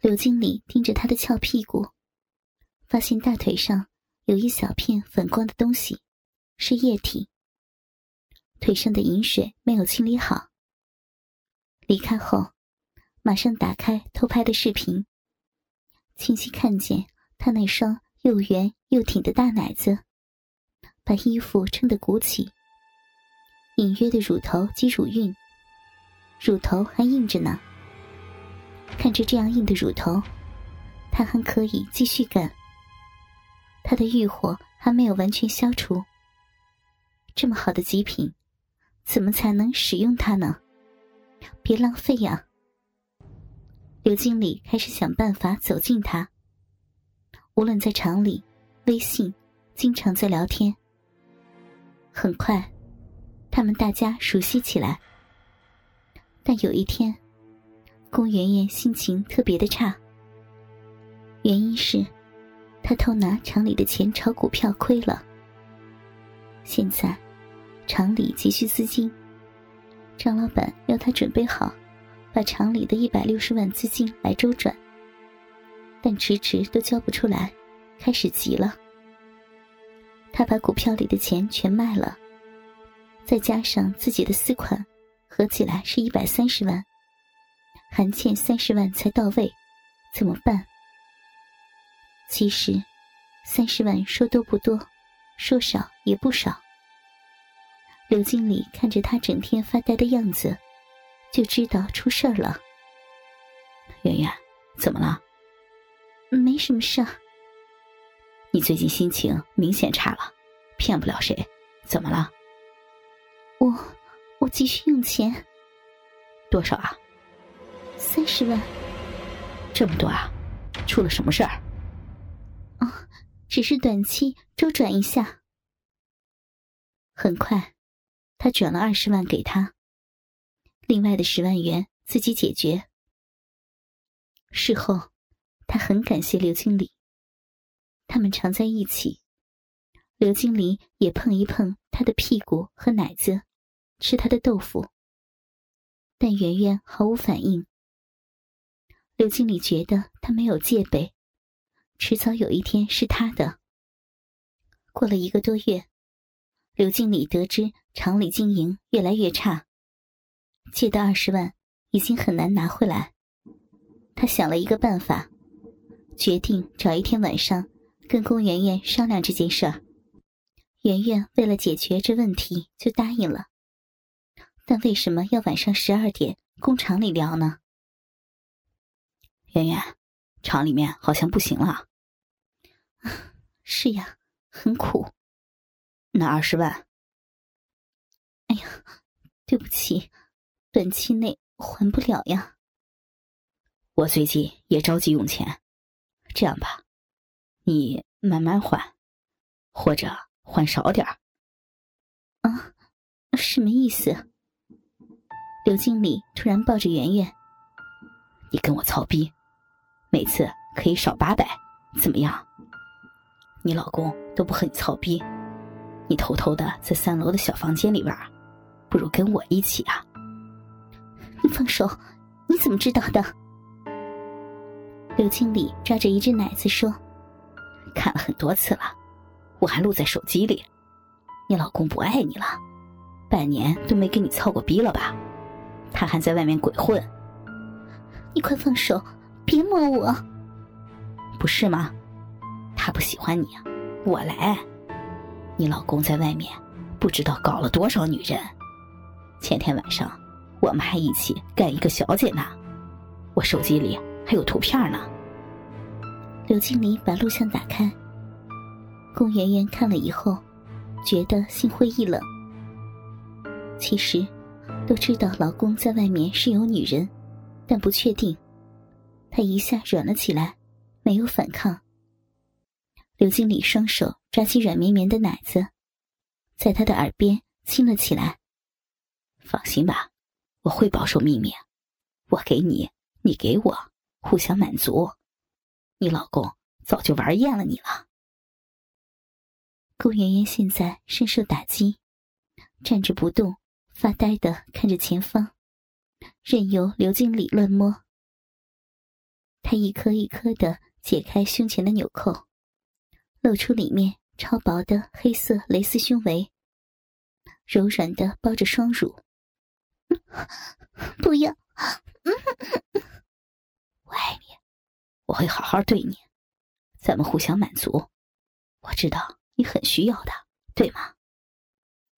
刘经理盯着他的翘屁股，发现大腿上有一小片反光的东西，是液体。腿上的饮水没有清理好。离开后，马上打开偷拍的视频，清晰看见他那双又圆又挺的大奶子，把衣服撑得鼓起，隐约的乳头及乳晕，乳头还硬着呢。看着这样硬的乳头，他还可以继续干。他的欲火还没有完全消除。这么好的极品，怎么才能使用它呢？别浪费呀！刘经理开始想办法走近他。无论在厂里、微信，经常在聊天。很快，他们大家熟悉起来。但有一天。龚媛媛心情特别的差，原因是，她偷拿厂里的钱炒股票亏了。现在，厂里急需资金，张老板要她准备好，把厂里的一百六十万资金来周转，但迟迟都交不出来，开始急了。他把股票里的钱全卖了，再加上自己的私款，合起来是一百三十万。还欠三十万才到位，怎么办？其实，三十万说多不多，说少也不少。刘经理看着他整天发呆的样子，就知道出事儿了。圆圆，怎么了？没什么事儿。你最近心情明显差了，骗不了谁。怎么了？我我急需用钱。多少啊？三十万，这么多啊？出了什么事儿？哦，只是短期周转一下。很快，他转了二十万给他，另外的十万元自己解决。事后，他很感谢刘经理，他们常在一起，刘经理也碰一碰他的屁股和奶子，吃他的豆腐，但圆圆毫无反应。刘经理觉得他没有戒备，迟早有一天是他的。过了一个多月，刘经理得知厂里经营越来越差，借的二十万已经很难拿回来。他想了一个办法，决定找一天晚上跟龚媛媛商量这件事儿。媛媛为了解决这问题，就答应了。但为什么要晚上十二点工厂里聊呢？圆圆，厂里面好像不行了。是呀，很苦。那二十万？哎呀，对不起，短期内还不了呀。我最近也着急用钱，这样吧，你慢慢还，或者还少点。啊，什么意思？刘经理突然抱着圆圆，你跟我操逼。每次可以少八百，怎么样？你老公都不和你操逼，你偷偷的在三楼的小房间里玩，不如跟我一起啊！你放手！你怎么知道的？刘经理抓着一只奶子说：“看了很多次了，我还录在手机里。你老公不爱你了，半年都没跟你操过逼了吧？他还在外面鬼混。你快放手！”别摸我，不是吗？他不喜欢你，我来。你老公在外面不知道搞了多少女人，前天晚上我们还一起干一个小姐呢。我手机里还有图片呢。刘经理把录像打开，龚媛媛看了以后，觉得心灰意冷。其实都知道老公在外面是有女人，但不确定。他一下软了起来，没有反抗。刘经理双手抓起软绵绵的奶子，在他的耳边亲了起来。放心吧，我会保守秘密。我给你，你给我，互相满足。你老公早就玩厌了你了。顾媛媛现在深受打击，站着不动，发呆的看着前方，任由刘经理乱摸。他一颗一颗的解开胸前的纽扣，露出里面超薄的黑色蕾丝胸围，柔软的包着双乳。不要，我爱你，我会好好对你，咱们互相满足。我知道你很需要的，对吗？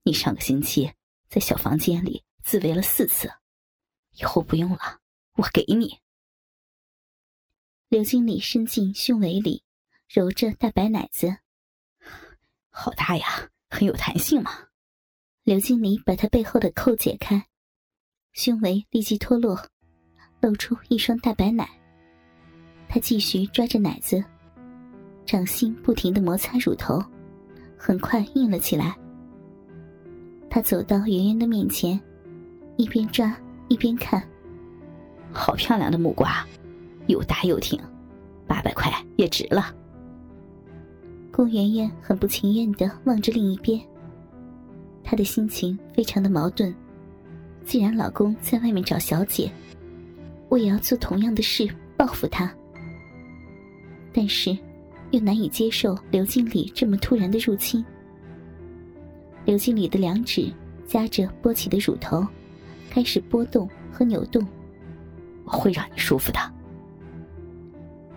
你上个星期在小房间里自慰了四次，以后不用了，我给你。刘经理伸进胸围里，揉着大白奶子，好大呀，很有弹性嘛。刘经理把他背后的扣解开，胸围立即脱落，露出一双大白奶。他继续抓着奶子，掌心不停的摩擦乳头，很快硬了起来。他走到圆圆的面前，一边抓一边看。好漂亮的木瓜，又大又挺，八百块也值了。顾圆圆很不情愿的望着另一边，她的心情非常的矛盾。既然老公在外面找小姐，我也要做同样的事报复他。但是，又难以接受刘经理这么突然的入侵。刘经理的两指夹着波起的乳头，开始波动和扭动。我会让你舒服的。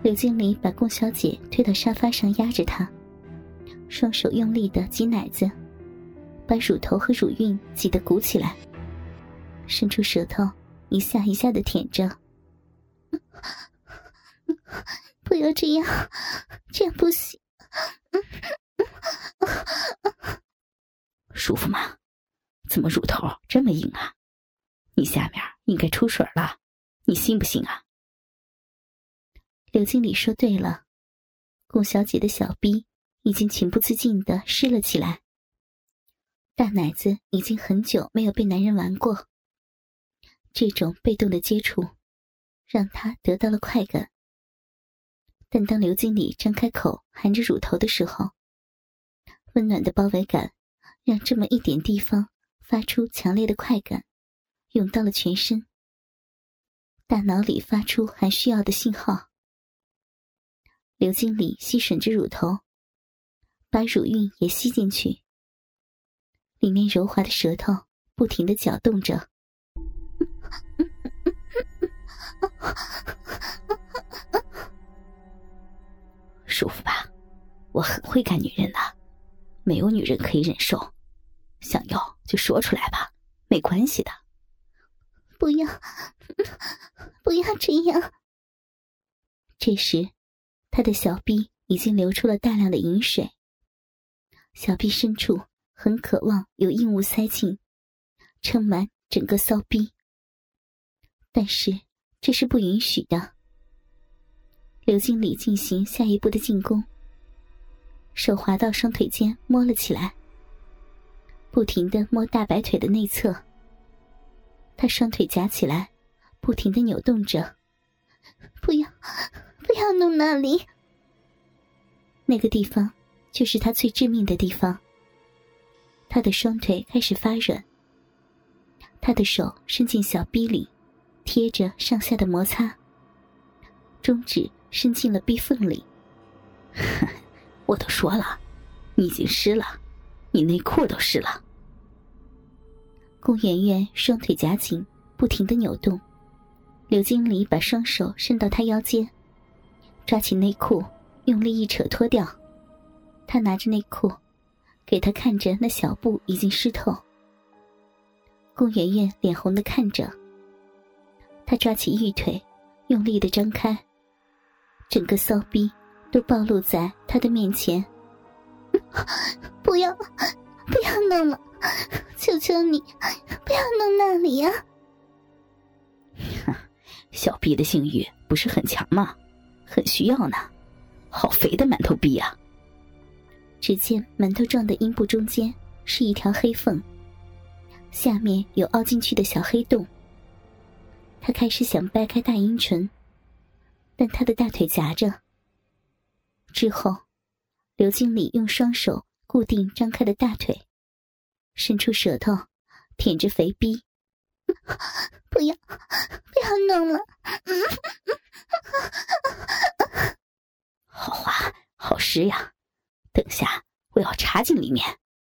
刘经理把龚小姐推到沙发上压着她，双手用力的挤奶子，把乳头和乳晕挤得鼓起来，伸出舌头一下一下的舔着。不要这样，这样不行。舒服吗？怎么乳头这么硬啊？你下面应该出水了，你信不信啊？刘经理说对了，龚小姐的小臂已经情不自禁的湿了起来。大奶子已经很久没有被男人玩过，这种被动的接触，让她得到了快感。但当刘经理张开口含着乳头的时候，温暖的包围感。让这么一点地方发出强烈的快感，涌到了全身。大脑里发出还需要的信号。刘经理吸吮着乳头，把乳晕也吸进去。里面柔滑的舌头不停的搅动着，舒服吧？我很会干女人的，没有女人可以忍受。想要就说出来吧，没关系的。不要，不要这样。这时，他的小臂已经流出了大量的饮水，小臂深处很渴望有硬物塞进，撑满整个骚逼。但是这是不允许的。刘经理进行下一步的进攻，手滑到双腿间摸了起来。不停的摸大白腿的内侧，他双腿夹起来，不停的扭动着。不要，不要弄那里。那个地方就是他最致命的地方。他的双腿开始发软，他的手伸进小臂里，贴着上下的摩擦，中指伸进了臂缝里。我都说了，你已经湿了，你内裤都湿了。顾媛媛双腿夹紧，不停的扭动。刘经理把双手伸到她腰间，抓起内裤，用力一扯脱掉。他拿着内裤，给他看着那小布已经湿透。顾圆圆脸红的看着。他抓起玉腿，用力的张开，整个骚逼都暴露在他的面前。不要，不要弄了。求求你，不要弄那里呀！小臂的性欲不是很强吗？很需要呢。好肥的馒头逼啊！只见馒头状的阴部中间是一条黑缝，下面有凹进去的小黑洞。他开始想掰开大阴唇，但他的大腿夹着。之后，刘经理用双手固定张开的大腿。伸出舌头，舔着肥逼，不要不要弄了。好滑好湿呀等下我要插进里面。